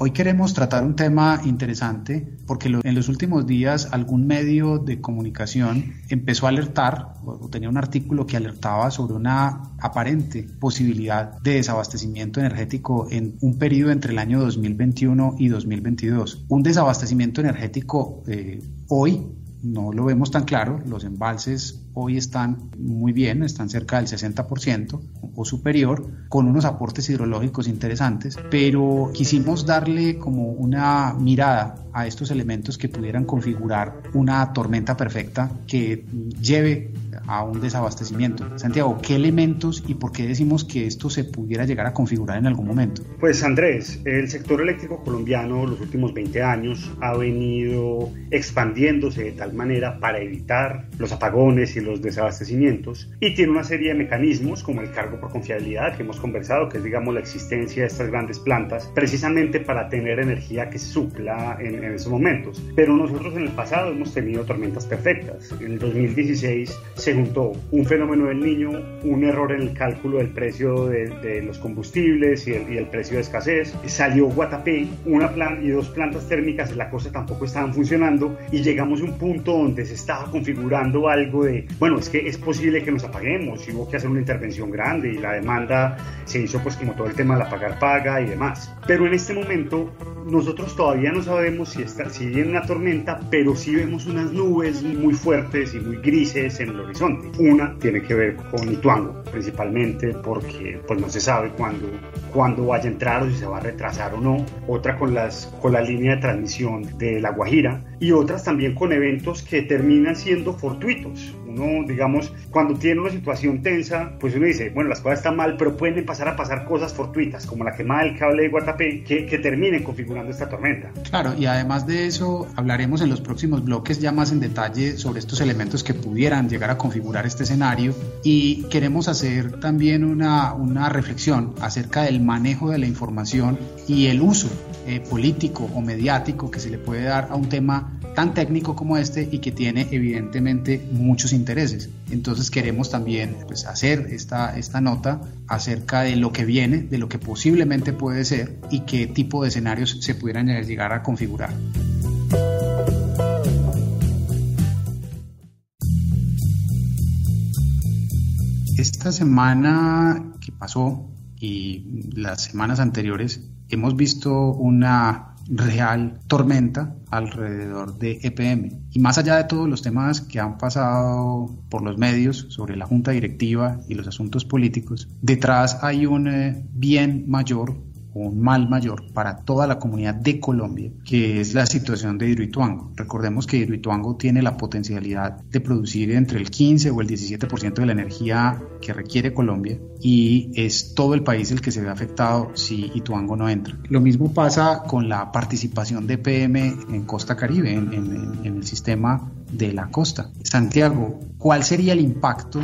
Hoy queremos tratar un tema interesante porque en los últimos días algún medio de comunicación empezó a alertar o tenía un artículo que alertaba sobre una aparente posibilidad de desabastecimiento energético en un periodo entre el año 2021 y 2022. Un desabastecimiento energético eh, hoy no lo vemos tan claro, los embalses hoy están muy bien, están cerca del 60% o superior, con unos aportes hidrológicos interesantes, pero quisimos darle como una mirada a estos elementos que pudieran configurar una tormenta perfecta que lleve a un desabastecimiento. Santiago, ¿qué elementos y por qué decimos que esto se pudiera llegar a configurar en algún momento? Pues Andrés, el sector eléctrico colombiano los últimos 20 años ha venido expandiéndose de tal manera para evitar los apagones y los desabastecimientos y tiene una serie de mecanismos como el cargo por confiabilidad que hemos conversado, que es digamos la existencia de estas grandes plantas, precisamente para tener energía que supla en, en esos momentos. Pero nosotros en el pasado hemos tenido tormentas perfectas. En el 2016 se un fenómeno del niño, un error en el cálculo del precio de, los combustibles y el, precio de escasez. Salió Guatapé, una plan y dos plantas térmicas la costa tampoco estaban funcionando y llegamos a un punto donde se estaba configurando algo de, bueno, es que es posible que nos apaguemos y hubo que hacer una intervención grande y la demanda se hizo pues como todo el tema de la pagar paga y demás. Pero en este momento nosotros todavía no sabemos si, está, si viene una tormenta, pero sí vemos unas nubes muy fuertes y muy grises en el horizonte. Una tiene que ver con Ituango, principalmente porque pues no se sabe cuándo, cuándo vaya a entrar o si se va a retrasar o no. Otra con, las, con la línea de transmisión de La Guajira y otras también con eventos que terminan siendo fortuitos. Uno, digamos, cuando tiene una situación tensa, pues uno dice, bueno, las cosas están mal, pero pueden pasar a pasar cosas fortuitas, como la quemada del cable de Guatapé, que, que terminen configurando esta tormenta. Claro, y además de eso, hablaremos en los próximos bloques ya más en detalle sobre estos elementos que pudieran llegar a configurar este escenario y queremos hacer también una, una reflexión acerca del manejo de la información y el uso eh, político o mediático que se le puede dar a un tema tan técnico como este y que tiene evidentemente muchos intereses. Entonces queremos también pues, hacer esta, esta nota acerca de lo que viene, de lo que posiblemente puede ser y qué tipo de escenarios se pudieran llegar a configurar. Esta semana que pasó y las semanas anteriores hemos visto una real tormenta alrededor de EPM. Y más allá de todos los temas que han pasado por los medios sobre la junta directiva y los asuntos políticos, detrás hay un eh, bien mayor un mal mayor para toda la comunidad de Colombia, que es la situación de Hidroituango. Recordemos que Hidroituango tiene la potencialidad de producir entre el 15 o el 17% de la energía que requiere Colombia y es todo el país el que se ve afectado si Ituango no entra. Lo mismo pasa con la participación de PM en Costa Caribe, en, en el sistema de la costa. Santiago, ¿cuál sería el impacto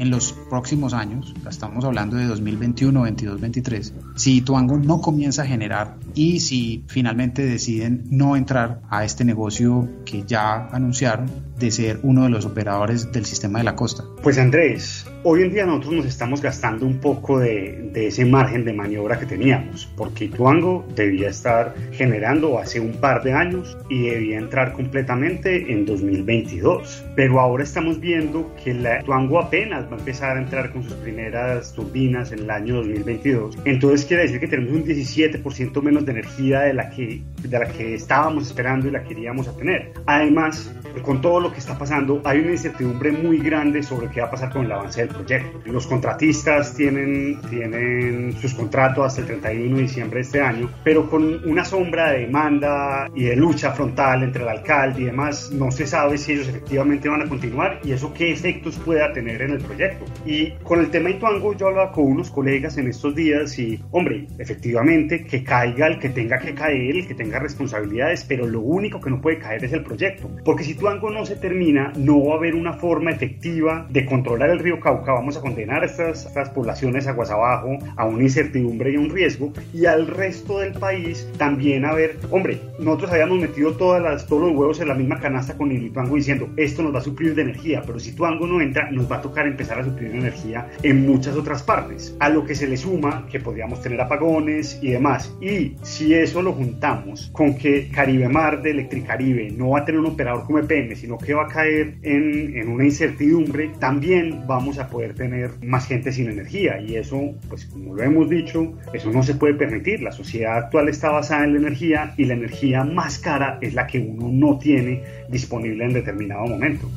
en los próximos años, estamos hablando de 2021, 22, 23, si Tuango no comienza a generar y si finalmente deciden no entrar a este negocio que ya anunciaron de ser uno de los operadores del sistema de la costa? Pues Andrés, hoy en día nosotros nos estamos gastando un poco de, de ese margen de maniobra que teníamos, porque Tuango debía estar generando hace un par de años y debía entrar completamente en 2022. Pero ahora estamos viendo que la Tuango apenas va a empezar a entrar con sus primeras turbinas en el año 2022. Entonces quiere decir que tenemos un 17% menos de energía de la, que, de la que estábamos esperando y la queríamos a tener. Además, con todo lo que está pasando, hay una incertidumbre muy grande sobre qué va a pasar con el avance del proyecto. Los contratistas tienen, tienen sus contratos hasta el 31 de diciembre de este año, pero con una sombra de demanda y de lucha frontal entre el alcalde y demás, no se sabe si ellos efectivamente van a continuar y eso qué efectos pueda tener en el proyecto. Y con el tema Ituango yo hablaba con unos colegas en estos días y, hombre, efectivamente, que caiga el que tenga que caer, el que tenga responsabilidades, pero lo único que no puede caer es el proyecto. Porque si Ituango no se termina, no va a haber una forma efectiva de controlar el río Cauca. Vamos a condenar a estas, estas poblaciones aguas abajo a una incertidumbre y un riesgo. Y al resto del país también a ver, hombre, nosotros habíamos metido todas las, todos los huevos en la misma canasta con el Ituango diciendo, esto nos va a suplir de energía, pero si Ituango no entra, nos va a tocar empezar a suplir energía en muchas otras partes. A lo que se le suma que podríamos tener apagones y demás. Y si eso lo juntamos con que Caribe Mar de Electricaribe no va a tener un operador como EPM, sino que va a caer en, en una incertidumbre, también vamos a poder tener más gente sin energía. Y eso, pues como lo hemos dicho, eso no se puede permitir. La sociedad actual está basada en la energía y la energía más cara es la que uno no tiene disponible en determinado momento.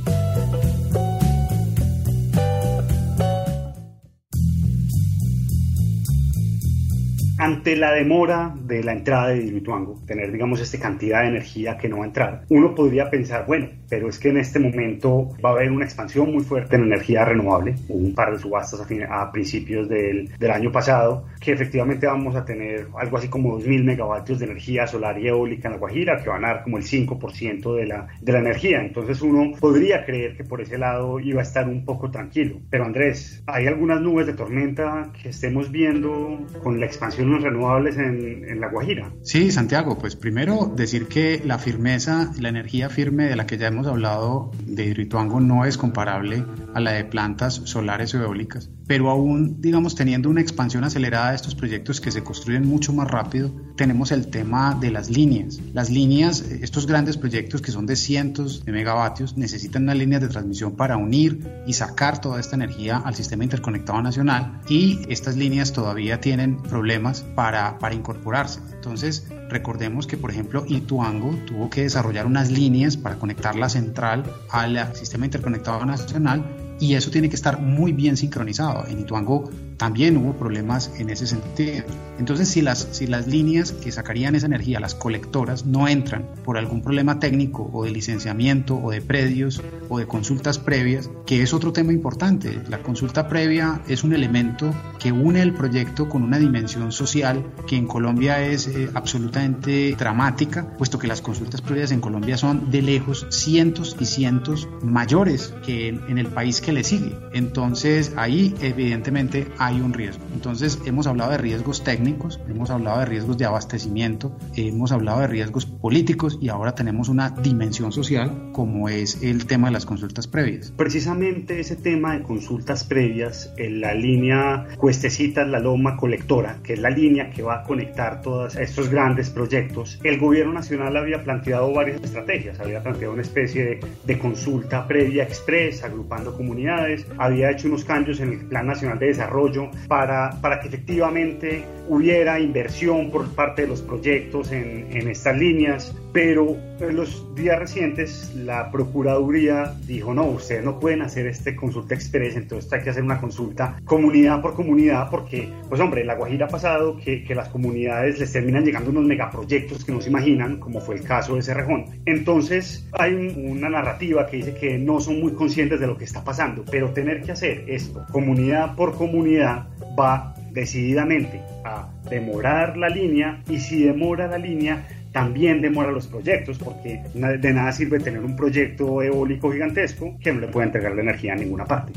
Ante la demora de la entrada de Diruituango, tener, digamos, esta cantidad de energía que no va a entrar, uno podría pensar, bueno, pero es que en este momento va a haber una expansión muy fuerte en energía renovable. Hubo un par de subastas a, a principios del, del, año pasado, que efectivamente vamos a tener algo así como 2.000 megavatios de energía solar y eólica en la Guajira, que van a dar como el 5% de la, de la energía. Entonces uno podría creer que por ese lado iba a estar un poco tranquilo. Pero Andrés, ¿hay algunas nubes de tormenta que estemos viendo con la expansión renovables en, La Guajira. Sí, Santiago, pues primero decir que la firmeza, la energía firme de la que ya hemos hablado de Hidroituango no es comparable a la de plantas solares o eólicas, pero aún, digamos, teniendo una expansión acelerada de estos proyectos que se construyen mucho más rápido, tenemos el tema de las líneas. Las líneas, estos grandes proyectos que son de cientos de megavatios, necesitan unas líneas de transmisión para unir y sacar toda esta energía al sistema interconectado nacional y estas líneas todavía tienen problemas para, para incorporarse. Entonces, recordemos que, por ejemplo, Ituango tuvo que desarrollar unas líneas para conectar la central al sistema interconectado nacional y eso tiene que estar muy bien sincronizado. En Ituango también hubo problemas en ese sentido. Entonces, si las, si las líneas que sacarían esa energía, las colectoras, no entran por algún problema técnico o de licenciamiento o de predios o de consultas previas, que es otro tema importante, la consulta previa es un elemento que une el proyecto con una dimensión social que en Colombia es eh, absolutamente dramática, puesto que las consultas previas en Colombia son de lejos cientos y cientos mayores que en, en el país que le sigue. Entonces, ahí evidentemente hay un riesgo. Entonces hemos hablado de riesgos técnicos, hemos hablado de riesgos de abastecimiento, hemos hablado de riesgos políticos y ahora tenemos una dimensión social como es el tema de las consultas previas. Precisamente ese tema de consultas previas en la línea Cuestecitas, la Loma Colectora, que es la línea que va a conectar todos estos grandes proyectos, el gobierno nacional había planteado varias estrategias, había planteado una especie de, de consulta previa expresa, agrupando comunidades, había hecho unos cambios en el Plan Nacional de Desarrollo, para, para que efectivamente hubiera inversión por parte de los proyectos en, en estas líneas, pero en los días recientes la Procuraduría dijo, no, ustedes no pueden hacer este consulta express, entonces hay que hacer una consulta comunidad por comunidad, porque, pues hombre, la Guajira ha pasado que, que las comunidades les terminan llegando unos megaproyectos que no se imaginan, como fue el caso de Cerrejón. Entonces hay una narrativa que dice que no son muy conscientes de lo que está pasando, pero tener que hacer esto comunidad por comunidad va decididamente a demorar la línea y si demora la línea también demora los proyectos porque de nada sirve tener un proyecto eólico gigantesco que no le pueda entregar la energía a ninguna parte.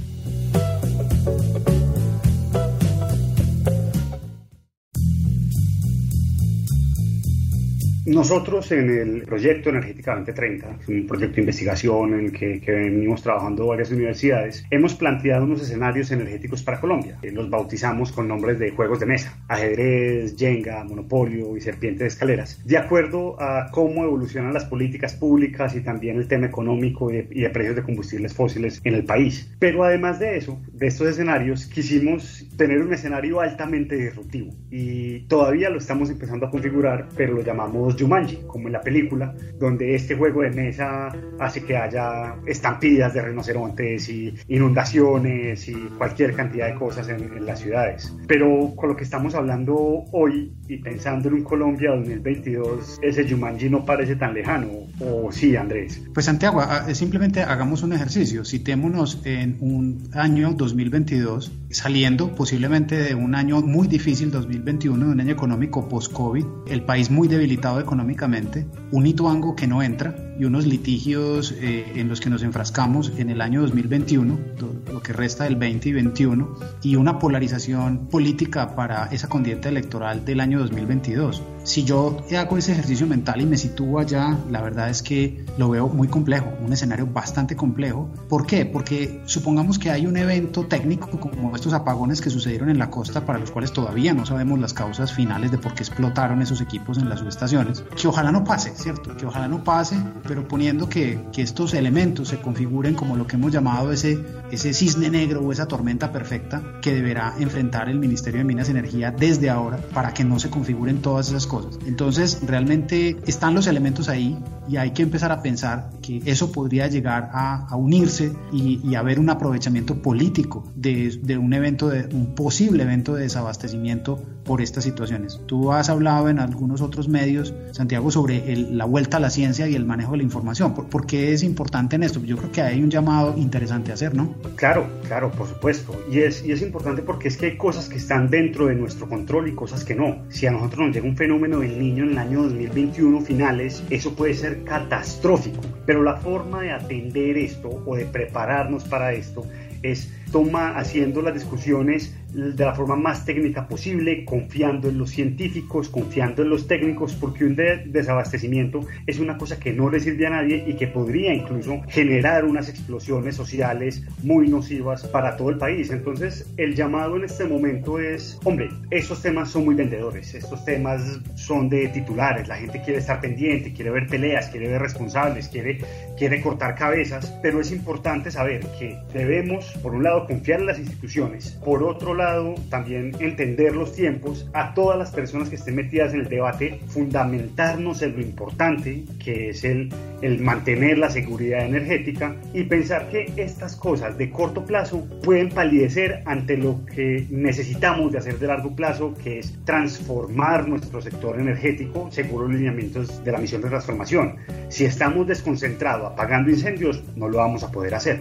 Nosotros en el proyecto Energética 2030, un proyecto de investigación en el que, que, venimos trabajando varias universidades, hemos planteado unos escenarios energéticos para Colombia. Eh, los bautizamos con nombres de juegos de mesa, ajedrez, jenga, monopolio y serpiente de escaleras, de acuerdo a cómo evolucionan las políticas públicas y también el tema económico y de, y de precios de combustibles fósiles en el país. Pero además de eso, de estos escenarios, quisimos tener un escenario altamente disruptivo y todavía lo estamos empezando a configurar, pero lo llamamos los Jumanji, como en la película, donde este juego de mesa hace que haya estampidas de rinocerontes y inundaciones y cualquier cantidad de cosas en, las ciudades. Pero con lo que estamos hablando hoy y pensando en un Colombia 2022, ese Jumanji no parece tan lejano, ¿o sí, Andrés? Pues Santiago, simplemente hagamos un ejercicio, citémonos en un año 2022, saliendo posiblemente de un año muy difícil, 2021, de un año económico post-COVID, el país muy debilitado económicamente, un Ituango que no entra y unos litigios eh, en los que nos enfrascamos en el año 2021, lo que resta del 20 y 21, y una polarización política para esa condiente electoral del año 2022. Si yo hago ese ejercicio mental y me sitúo allá, la verdad es que lo veo muy complejo, un escenario bastante complejo. ¿Por qué? Porque supongamos que hay un evento técnico como estos apagones que sucedieron en la costa para los cuales todavía no sabemos las causas finales de por qué explotaron esos equipos en las subestaciones, que ojalá no pase, ¿cierto? Que ojalá no pase, pero poniendo que, que estos elementos se configuren como lo que hemos llamado ese, ese cisne negro o esa tormenta perfecta que deberá enfrentar el Ministerio de Minas y Energía desde ahora para que no se configuren todas esas cosas. Entonces, realmente están los elementos ahí y hay que empezar a pensar que eso podría llegar a, unirse y, y, haber un aprovechamiento político de, de, un evento, de un posible evento de desabastecimiento por estas situaciones. Tú has hablado en algunos otros medios, Santiago, sobre la vuelta a la ciencia y el manejo de la información. ¿Por, ¿Por, qué es importante en esto? Yo creo que hay un llamado interesante a hacer, ¿no? Claro, claro, por supuesto. Y es, y es importante porque es que hay cosas que están dentro de nuestro control y cosas que no. Si a nosotros nos llega un fenómeno del niño en el año 2021 finales, eso puede ser catastrófico. Pero la forma de atender esto o de prepararnos para esto es toma haciendo las discusiones de la forma más técnica posible, confiando en los científicos, confiando en los técnicos, porque un desabastecimiento es una cosa que no le sirve a nadie y que podría incluso generar unas explosiones sociales muy nocivas para todo el país. Entonces, el llamado en este momento es, hombre, estos temas son muy vendedores, estos temas son de titulares, la gente quiere estar pendiente, quiere ver peleas, quiere ver responsables, quiere, quiere cortar cabezas, pero es importante saber que debemos, por un lado, confiar en las instituciones, por otro lado, también entender los tiempos, a todas las personas que estén metidas en el debate, fundamentarnos en lo importante que es el, el mantener la seguridad energética y pensar que estas cosas de corto plazo pueden palidecer ante lo que necesitamos de hacer de largo plazo, que es transformar nuestro sector energético según los lineamientos de la misión de transformación. Si estamos desconcentrados apagando incendios, no lo vamos a poder hacer.